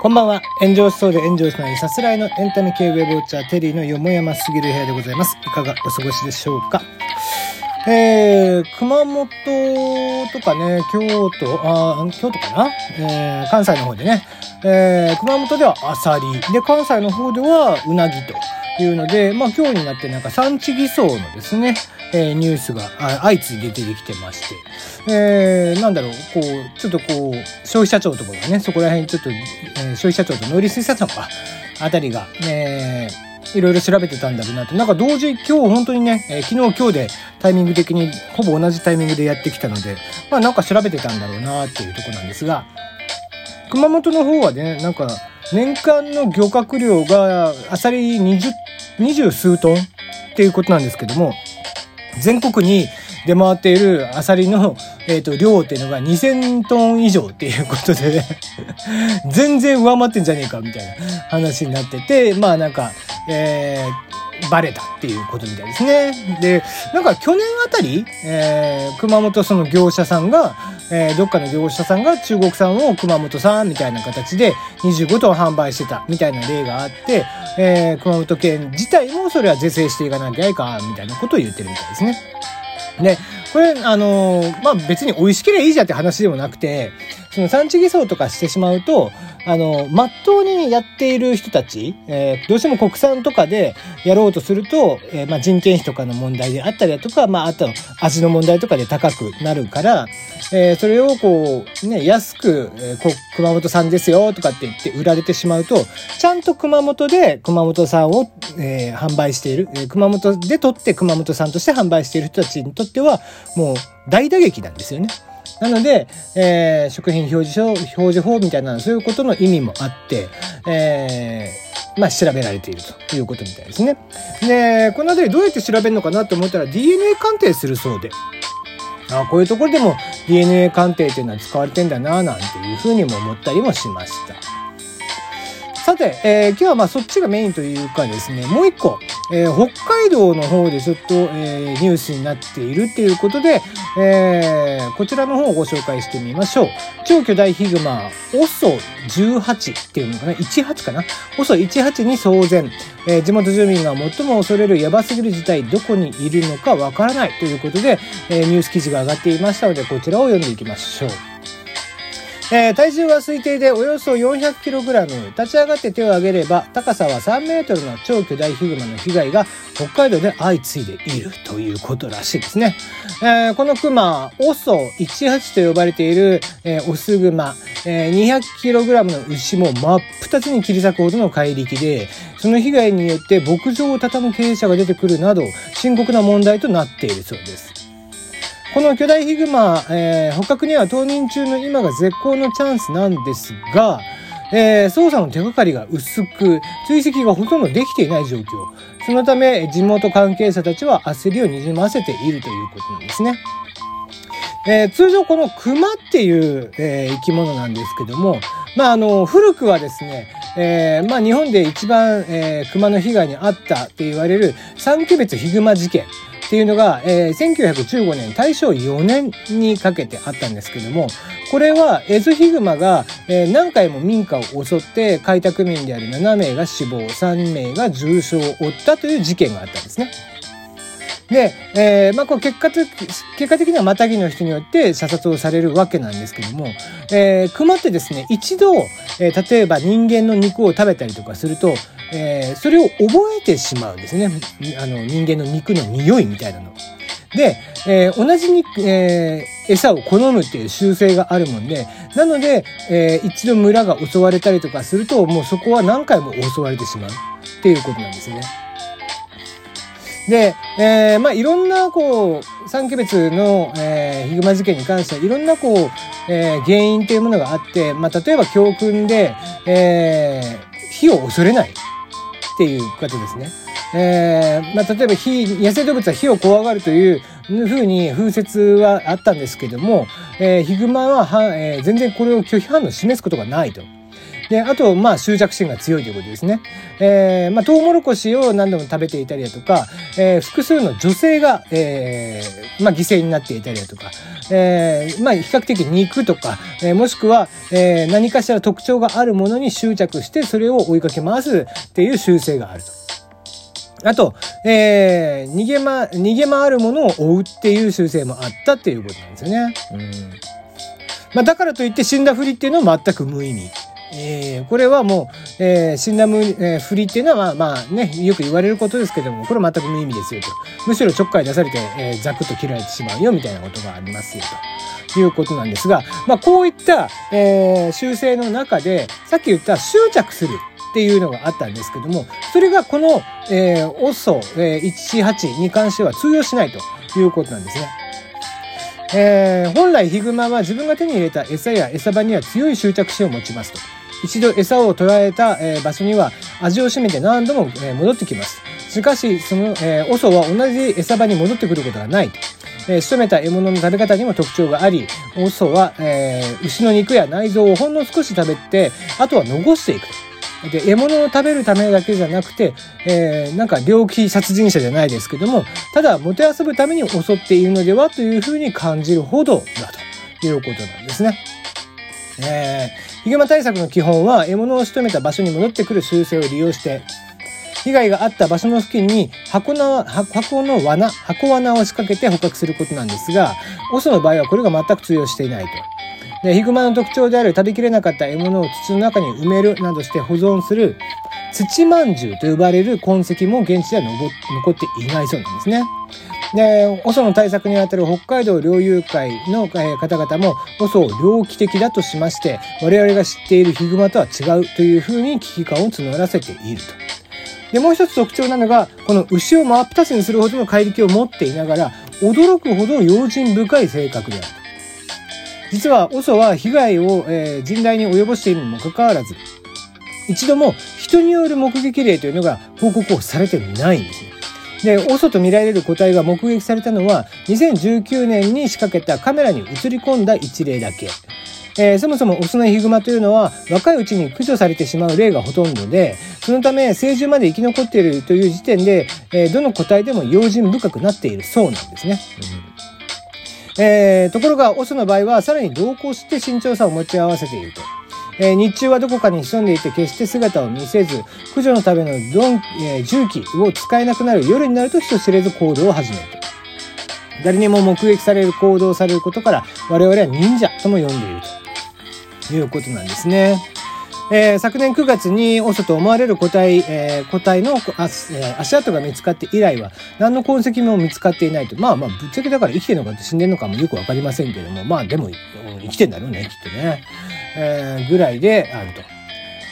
こんばんは。炎上しそうで炎上しないさすらいのエンタメ系ウェブウォッチャーテリーのよもやますぎる部屋でございます。いかがお過ごしでしょうか？えー、熊本とかね、京都、あ京都かな？えー、関西の方でね、えー、熊本ではアサリ、で、関西の方ではうなぎと。ていうので、まあ今日になってなんか産地偽装のですね、えー、ニュースが相次いで出てきてまして、えー、なんだろう、こう、ちょっとこう、消費者庁とかがね、そこら辺ちょっと、えー、消費者庁と農林水産省か、あたりが、えー、いろいろ調べてたんだろうなと。なんか同時、今日本当にね、えー、昨日今日でタイミング的にほぼ同じタイミングでやってきたので、まあなんか調べてたんだろうなっていうとこなんですが、熊本の方はね、なんか年間の漁獲量がアサリ20、20数トンっていうことなんですけども、全国に出回っているアサリの、え、ー、と、量っていうのが2000トン以上っていうことでね 全然上回ってんじゃねえかみたいな話になってて、まあなんか、えー、バレたっていうことみたいですね。で、なんか去年あたり、えー、熊本その業者さんが、えー、どっかの業者さんが中国産を熊本産みたいな形で25トン販売してたみたいな例があって、えー、熊本県自体もそれは是正していかなきゃいかみたいなことを言ってるみたいですね。で、これ、あのー、まあ、別に美味しければいいじゃんって話でもなくて、その産地偽装とかしてしまうと、あの、まっとうにやっている人たち、えー、どうしても国産とかでやろうとすると、えー、まあ、人件費とかの問題であったりだとか、まあ、あと味の問題とかで高くなるから、えー、それをこう、ね、安く、えー、こ熊本産ですよとかって言って売られてしまうと、ちゃんと熊本で熊本産を、えー、販売している、えー、熊本で取って熊本産として販売している人たちにとっては、もう大打撃なんですよね。なので、えー、食品表示書、表示法みたいな、そういうことの意味もあって、えー、まあ、調べられているということみたいですね。で、この辺りどうやって調べるのかなと思ったら DNA 鑑定するそうで。あこういうところでも DNA 鑑定っていうのは使われてんだな、なんていうふうにも思ったりもしました。て、えー、今日はまあそっちがメインというかですね、もう一個、えー、北海道の方でちょっと、えー、ニュースになっているっていうことで、えー、こちらの方をご紹介してみましょう。超巨大ヒグマ、OSO18 っていうのかな ?18 かな ?OSO18 に騒然。えー、地元住民が最も恐れるヤバすぎる事態、どこにいるのかわからないということで、えー、ニュース記事が上がっていましたので、こちらを読んでいきましょう。えー、体重は推定でおよそ 400kg 立ち上がって手を挙げれば高さは 3m の超巨大ヒグマの被害が北海道で相次いでいるということらしいですね。えー、このクマ、オソ18と呼ばれている、えー、オスグマ、えー、200kg の牛も真っ二つに切り裂くほどの怪力で、その被害によって牧場を畳む経営者が出てくるなど深刻な問題となっているそうです。この巨大ヒグマ、えー、捕獲には冬眠中の今が絶好のチャンスなんですが、えー、捜査の手がかりが薄く、追跡がほとんどできていない状況。そのため、地元関係者たちは焦りをにじませているということなんですね。えー、通常この熊っていう、えー、生き物なんですけども、まあ、あの、古くはですね、えー、まあ、日本で一番、えー、熊の被害に遭ったって言われる三毛別ヒグマ事件。っていうのが、えー、1915年、大正4年にかけてあったんですけども、これはエゾヒグマが、えー、何回も民家を襲って開拓民である7名が死亡、3名が重傷を負ったという事件があったんですね。で、えー、まあ、こう結果的、結果的にはまたぎの人によって射殺をされるわけなんですけども、えー、熊ってですね、一度、えー、例えば人間の肉を食べたりとかすると、えー、それを覚えてしまうんですね。あの、人間の肉の匂いみたいなの。で、えー、同じに、えー、餌を好むっていう習性があるもんで、なので、えー、一度村が襲われたりとかすると、もうそこは何回も襲われてしまうっていうことなんですね。で、えー、まあいろんな、こう、三毛別の、えー、ヒグマ事件に関しては、いろんな、こう、えー、原因っていうものがあって、まあ例えば教訓で、えー、火を恐れない。っていう方ですね。えー、まあ、例えば火、野生動物は火を怖がるというふうに風説はあったんですけども、えー、ヒグマはは、えー、全然これを拒否反応を示すことがないと。で、あと、まあ、執着心が強いということですね。えー、まあ、トウモロコシを何度も食べていたりだとか、えー、複数の女性が、えー、まあ、犠牲になっていたりだとか、えー、まあ、比較的肉とか、えー、もしくは、えー、何かしら特徴があるものに執着して、それを追いかけ回すっていう習性があると。あと、えー、逃げま、逃げ回るものを追うっていう習性もあったっていうことなんですよね。うん。まあ、だからといって死んだふりっていうのは全く無意味。えー、これはもう、えー、死んだむ、えー、ふりっていうのは、まあね、よく言われることですけども、これ全く無意味ですよと。むしろちょっかい出されて、えー、ザクッと切られてしまうよみたいなことがありますよと。いうことなんですが、まあこういった、えー、修正の中で、さっき言った執着するっていうのがあったんですけども、それがこの、えー、OSO、えー、148に関しては通用しないということなんですね。えー、本来ヒグマは自分が手に入れた餌や餌場には強い執着心を持ちますと。一度餌を捉えた、え、場所には味を占めて何度も、え、戻ってきます。しかし、その、えー、オソは同じ餌場に戻ってくることがない。えー、仕留めた獲物の食べ方にも特徴があり、オソは、えー、牛の肉や内臓をほんの少し食べて、あとは残していく。で、獲物を食べるためだけじゃなくて、えー、なんか猟奇殺人者じゃないですけども、ただ、もてあそぶために襲っているのではというふうに感じるほどだということなんですね。えー、ヒグマ対策の基本は、獲物を仕留めた場所に戻ってくる習性を利用して、被害があった場所の付近に箱の箱の罠、箱罠を仕掛けて捕獲することなんですが、オスの場合はこれが全く通用していないと。で、ヒグマの特徴である食べきれなかった獲物を土の中に埋めるなどして保存する土まんじゅうと呼ばれる痕跡も現地では残っていないそうなんですね。で、オソの対策にあたる北海道猟友会の方々も、オソを猟奇的だとしまして、我々が知っているヒグマとは違うというふうに危機感を募らせていると。で、もう一つ特徴なのが、この牛を真っ二つにするほどの怪力を持っていながら、驚くほど用心深い性格であると。実は、オソは被害を、えー、甚大に及ぼしているにもかかわらず、一度も人による目撃例というのが報告をされてないんですね。で、オソと見られる個体が目撃されたのは、2019年に仕掛けたカメラに映り込んだ一例だけ。えー、そもそもオスのヒグマというのは若いうちに駆除されてしまう例がほとんどで、そのため成獣まで生き残っているという時点で、えー、どの個体でも用心深くなっているそうなんですね。うん、えー、ところがオスの場合はさらに同行して慎重さを持ち合わせていると。えー、日中はどこかに潜んでいて決して姿を見せず、駆除のためのドン、えー、重機を使えなくなる夜になると人知れず行動を始めると。誰にも目撃される行動されることから、我々は忍者とも呼んでいるということなんですね。えー、昨年9月にオソと思われる個体、えー、個体の足,、えー、足跡が見つかって以来は何の痕跡も見つかっていないと。まあまあ、ぶっちゃけだから生きてるのか死んでるのかもよくわかりませんけども、まあでも生きてんだろうね、きっとね。えー、ぐらいであると。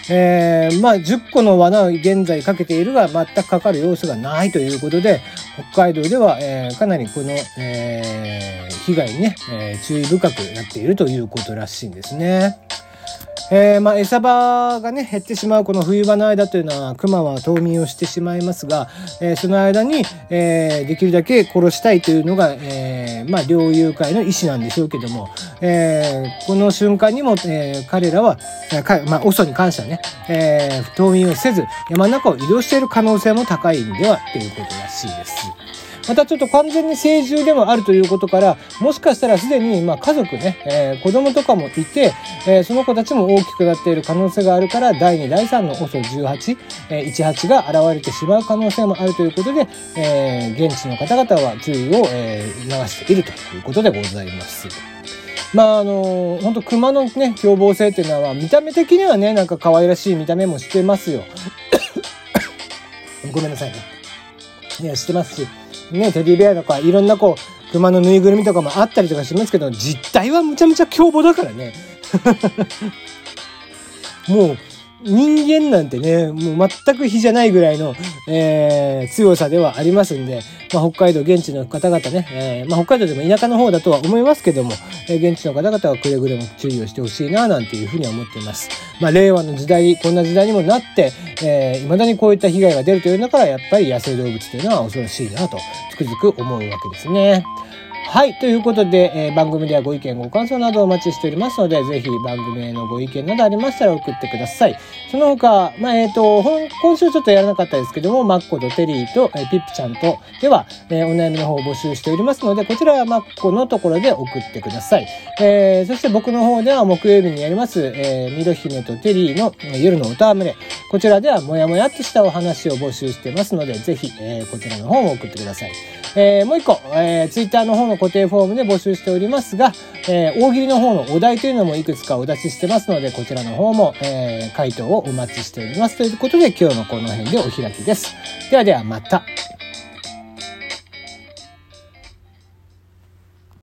えー、まあ、10個の罠を現在かけているが、全くかかる様子がないということで、北海道では、えー、かなりこの、えー、被害にね、え、注意深くなっているということらしいんですね。えー、まあ、餌場がね、減ってしまうこの冬場の間というのは、熊は冬眠をしてしまいますが、えー、その間に、えー、できるだけ殺したいというのが、え、まあ、猟友会の意思なんでしょうけども、え、この瞬間にも、え、彼らは、かまあ、オソに関してはね、え、冬眠をせず、山の中を移動している可能性も高いんでは、ということらしいです。またちょっと完全に成獣でもあるということから、もしかしたらすでに、まあ、家族ね、えー、子供とかもいて、えー、その子たちも大きくなっている可能性があるから、第2、第3の OSO18、えー、18が現れてしまう可能性もあるということで、えー、現地の方々は注意を、えー、流しているということでございます。まああの本当熊のね凶暴性っていうのは見た目的にはねなんか可愛らしい見た目もしてますよ。ごめんなさいね。いやしてますし。ね、テディベアとかいろんなこう、熊のぬいぐるみとかもあったりとかしますけど、実態はむちゃむちゃ凶暴だからね。もう、人間なんてね、もう全く比じゃないぐらいの、えー、強さではありますんで、まあ、北海道現地の方々ね、えー、まあ、北海道でも田舎の方だとは思いますけども、えー、現地の方々はくれぐれも注意をしてほしいな、なんていうふうには思っています。まあ、令和の時代、こんな時代にもなって、えー、未だにこういった被害が出るというのから、やっぱり野生動物というのは恐ろしいなと、つくづく思うわけですね。はい。ということで、えー、番組ではご意見、ご感想などお待ちしておりますので、ぜひ番組へのご意見などありましたら送ってください。その他、まあ、えっ、ー、と、今週ちょっとやらなかったですけども、マッコとテリーと、えー、ピップちゃんと、では、えー、お悩みの方を募集しておりますので、こちらはマッコのところで送ってください。えー、そして僕の方では木曜日にやります、えー、ミロ姫とテリーの、夜の戯れ。こちらではもやもやっとしたお話を募集してますので、ぜひ、えー、こちらの方も送ってください。えー、もう一個、えー、ツイッターの方の固定フォームで募集しておりますが、えー、大喜利の方のお題というのもいくつかお出ししてますので、こちらの方も、えー、回答をお待ちしております。ということで、今日のこの辺でお開きです。ではではまた。